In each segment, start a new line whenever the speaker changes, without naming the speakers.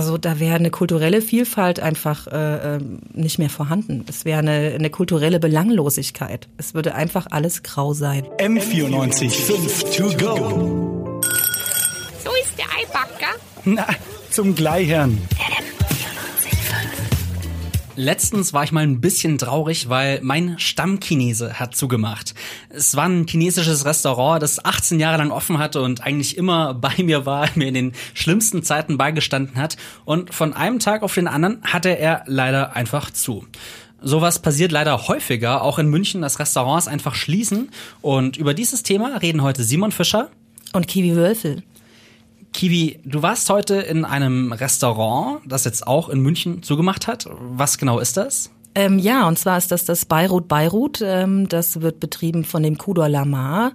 Also da wäre eine kulturelle Vielfalt einfach äh, ähm, nicht mehr vorhanden. Es wäre eine, eine kulturelle Belanglosigkeit. Es würde einfach alles grau sein.
M94 5 to go.
So ist der Eibacker.
Na, zum Gleichern.
Letztens war ich mal ein bisschen traurig, weil mein Stammchinese hat zugemacht. Es war ein chinesisches Restaurant, das 18 Jahre lang offen hatte und eigentlich immer bei mir war, mir in den schlimmsten Zeiten beigestanden hat. Und von einem Tag auf den anderen hatte er leider einfach zu. Sowas passiert leider häufiger, auch in München, dass Restaurants einfach schließen. Und über dieses Thema reden heute Simon Fischer
und Kiwi Wölfel.
Kiwi, du warst heute in einem Restaurant, das jetzt auch in München zugemacht hat. Was genau ist das?
Ähm, ja, und zwar ist das das Beirut Beirut. Ähm, das wird betrieben von dem Kudor Lamar.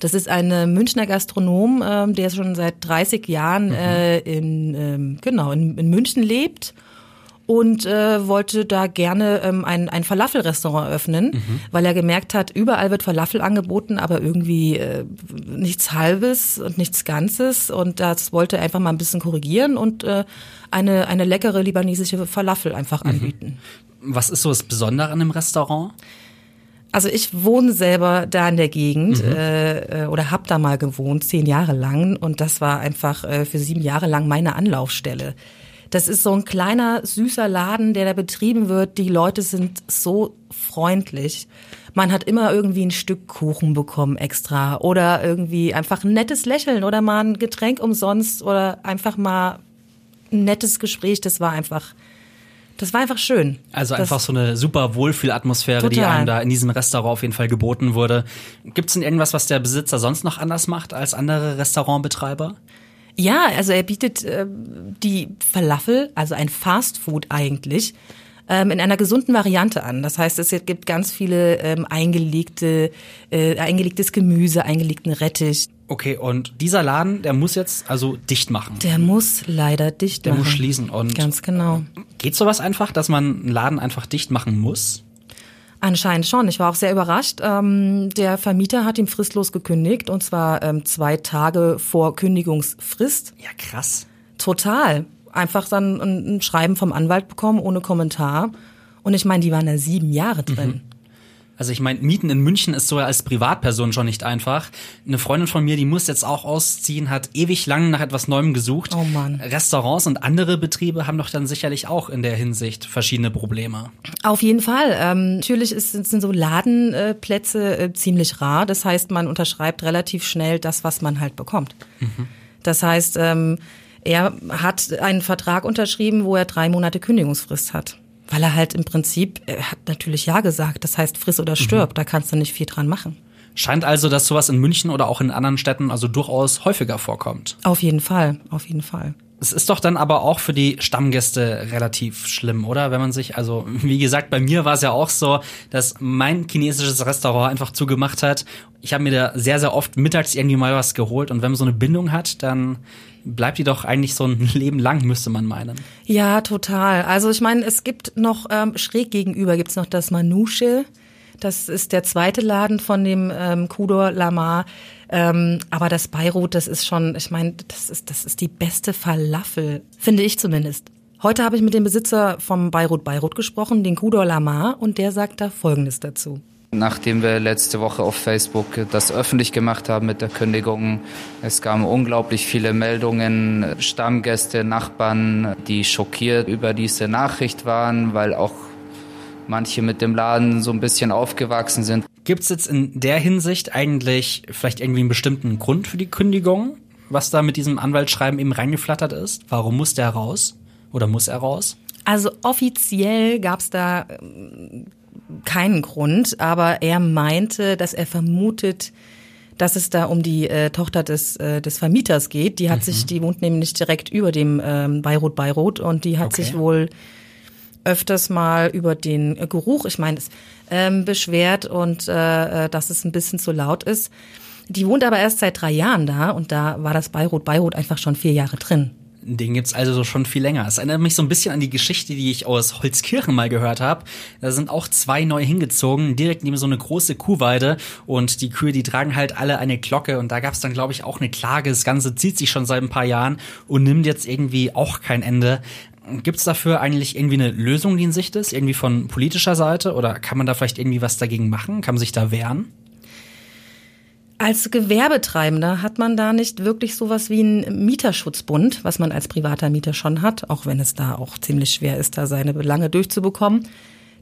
Das ist ein Münchner Gastronom, ähm, der schon seit 30 Jahren mhm. äh, in, ähm, genau, in, in München lebt und äh, wollte da gerne ähm, ein, ein Falafel-Restaurant öffnen, mhm. weil er gemerkt hat, überall wird Falafel angeboten, aber irgendwie äh, nichts Halbes und nichts Ganzes. Und das wollte er einfach mal ein bisschen korrigieren und äh, eine, eine leckere libanesische Falafel einfach mhm. anbieten.
Was ist so das Besondere an dem Restaurant?
Also ich wohne selber da in der Gegend mhm. äh, oder habe da mal gewohnt, zehn Jahre lang. Und das war einfach äh, für sieben Jahre lang meine Anlaufstelle. Das ist so ein kleiner, süßer Laden, der da betrieben wird. Die Leute sind so freundlich. Man hat immer irgendwie ein Stück Kuchen bekommen extra oder irgendwie einfach ein nettes Lächeln oder mal ein Getränk umsonst oder einfach mal ein nettes Gespräch. Das war einfach das war einfach schön.
Also das einfach so eine super Wohlfühlatmosphäre, die einem da in diesem Restaurant auf jeden Fall geboten wurde. Gibt es denn irgendwas, was der Besitzer sonst noch anders macht als andere Restaurantbetreiber?
Ja, also er bietet äh, die Falafel, also ein Fast Food eigentlich, ähm, in einer gesunden Variante an. Das heißt, es gibt ganz viele ähm, eingelegte, äh, eingelegtes Gemüse, eingelegten Rettich.
Okay, und dieser Laden, der muss jetzt also dicht machen.
Der muss leider dicht
der
machen.
Der muss schließen. Und
ganz genau.
Geht sowas einfach, dass man einen Laden einfach dicht machen muss?
Anscheinend schon. Ich war auch sehr überrascht. Ähm, der Vermieter hat ihm fristlos gekündigt und zwar ähm, zwei Tage vor Kündigungsfrist.
Ja, krass.
Total. Einfach dann ein, ein Schreiben vom Anwalt bekommen ohne Kommentar. Und ich meine, die waren da sieben Jahre drin. Mhm.
Also ich meine, Mieten in München ist so als Privatperson schon nicht einfach. Eine Freundin von mir, die muss jetzt auch ausziehen, hat ewig lang nach etwas Neuem gesucht.
Oh Mann.
Restaurants und andere Betriebe haben doch dann sicherlich auch in der Hinsicht verschiedene Probleme.
Auf jeden Fall. Ähm, natürlich ist, sind so Ladenplätze äh, ziemlich rar. Das heißt, man unterschreibt relativ schnell das, was man halt bekommt. Mhm. Das heißt, ähm, er hat einen Vertrag unterschrieben, wo er drei Monate Kündigungsfrist hat. Weil er halt im Prinzip, er hat natürlich Ja gesagt. Das heißt, friss oder stirb, mhm. da kannst du nicht viel dran machen.
Scheint also, dass sowas in München oder auch in anderen Städten also durchaus häufiger vorkommt.
Auf jeden Fall, auf jeden Fall.
Es ist doch dann aber auch für die Stammgäste relativ schlimm, oder? Wenn man sich, also wie gesagt, bei mir war es ja auch so, dass mein chinesisches Restaurant einfach zugemacht hat. Ich habe mir da sehr, sehr oft mittags irgendwie mal was geholt und wenn man so eine Bindung hat, dann bleibt die doch eigentlich so ein Leben lang, müsste man meinen.
Ja, total. Also ich meine, es gibt noch ähm, schräg gegenüber gibt's noch das Manusche. Das ist der zweite Laden von dem ähm, Kudor Lamar. Ähm, aber das Beirut, das ist schon, ich meine, das ist, das ist die beste Falafel, finde ich zumindest. Heute habe ich mit dem Besitzer vom Beirut Beirut gesprochen, den Kudor Lamar, und der sagt da Folgendes dazu.
Nachdem wir letzte Woche auf Facebook das öffentlich gemacht haben mit der Kündigung, es kamen unglaublich viele Meldungen, Stammgäste, Nachbarn, die schockiert über diese Nachricht waren, weil auch manche mit dem Laden so ein bisschen aufgewachsen sind.
Gibt es jetzt in der Hinsicht eigentlich vielleicht irgendwie einen bestimmten Grund für die Kündigung, was da mit diesem Anwaltsschreiben eben reingeflattert ist? Warum muss der raus oder muss er raus?
Also offiziell gab es da ähm, keinen Grund, aber er meinte, dass er vermutet, dass es da um die äh, Tochter des, äh, des Vermieters geht. Die hat mhm. sich, die wohnt nämlich direkt über dem ähm, Beirut Beirut und die hat okay. sich wohl öfters mal über den Geruch, ich meine, ähm, beschwert und äh, äh, dass es ein bisschen zu laut ist. Die wohnt aber erst seit drei Jahren da und da war das Beirut Beirut einfach schon vier Jahre drin.
Den gibt's also schon viel länger. Es erinnert mich so ein bisschen an die Geschichte, die ich aus Holzkirchen mal gehört habe. Da sind auch zwei neu hingezogen, direkt neben so eine große Kuhweide und die Kühe, die tragen halt alle eine Glocke und da gab's dann glaube ich auch eine Klage. Das Ganze zieht sich schon seit ein paar Jahren und nimmt jetzt irgendwie auch kein Ende. Gibt's dafür eigentlich irgendwie eine Lösung, die in Sicht ist, irgendwie von politischer Seite oder kann man da vielleicht irgendwie was dagegen machen? Kann man sich da wehren?
Als Gewerbetreibender hat man da nicht wirklich sowas wie einen Mieterschutzbund, was man als privater Mieter schon hat, auch wenn es da auch ziemlich schwer ist, da seine Belange durchzubekommen.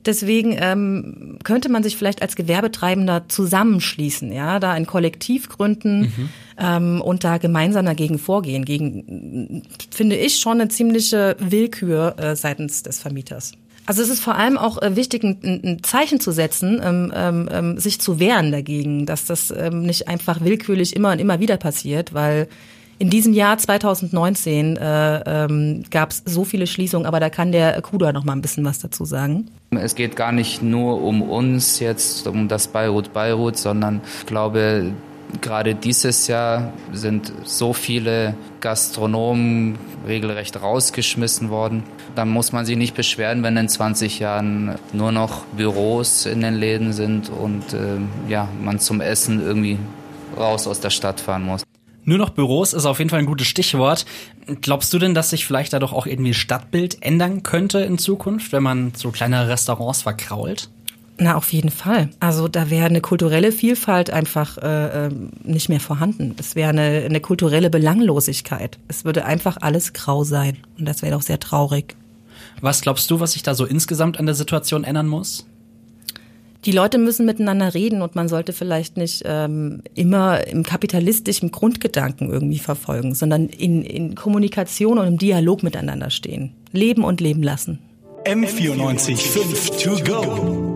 Deswegen ähm, könnte man sich vielleicht als Gewerbetreibender zusammenschließen, ja, da ein Kollektiv gründen mhm. Ähm, und da gemeinsam dagegen vorgehen. Gegen, finde ich, schon eine ziemliche Willkür äh, seitens des Vermieters. Also es ist vor allem auch äh, wichtig, ein, Zeichen zu setzen, ähm, ähm, ähm, sich zu wehren dagegen, dass das ähm, nicht einfach willkürlich immer und immer wieder passiert, weil in diesem Jahr 2019 äh, ähm, gab es so viele Schließungen, aber da kann der Kuda noch mal ein bisschen was dazu sagen.
Es geht gar nicht nur um uns jetzt, um das Beirut Beirut, sondern ich glaube, gerade dieses Jahr sind so viele Gastronomen regelrecht rausgeschmissen worden. Da muss man sich nicht beschweren, wenn in 20 Jahren nur noch Büros in den Läden sind und äh, ja, man zum Essen irgendwie raus aus der Stadt fahren muss.
Nur noch Büros ist auf jeden Fall ein gutes Stichwort. Glaubst du denn, dass sich vielleicht dadurch auch irgendwie Stadtbild ändern könnte in Zukunft, wenn man so kleine Restaurants verkrault?
Na, auf jeden Fall. Also da wäre eine kulturelle Vielfalt einfach äh, ähm, nicht mehr vorhanden. Es wäre eine, eine kulturelle Belanglosigkeit. Es würde einfach alles grau sein. Und das wäre doch sehr traurig.
Was glaubst du, was sich da so insgesamt an der Situation ändern muss?
Die Leute müssen miteinander reden und man sollte vielleicht nicht ähm, immer im kapitalistischen Grundgedanken irgendwie verfolgen, sondern in, in Kommunikation und im Dialog miteinander stehen. Leben und leben lassen.
M94 5 to go.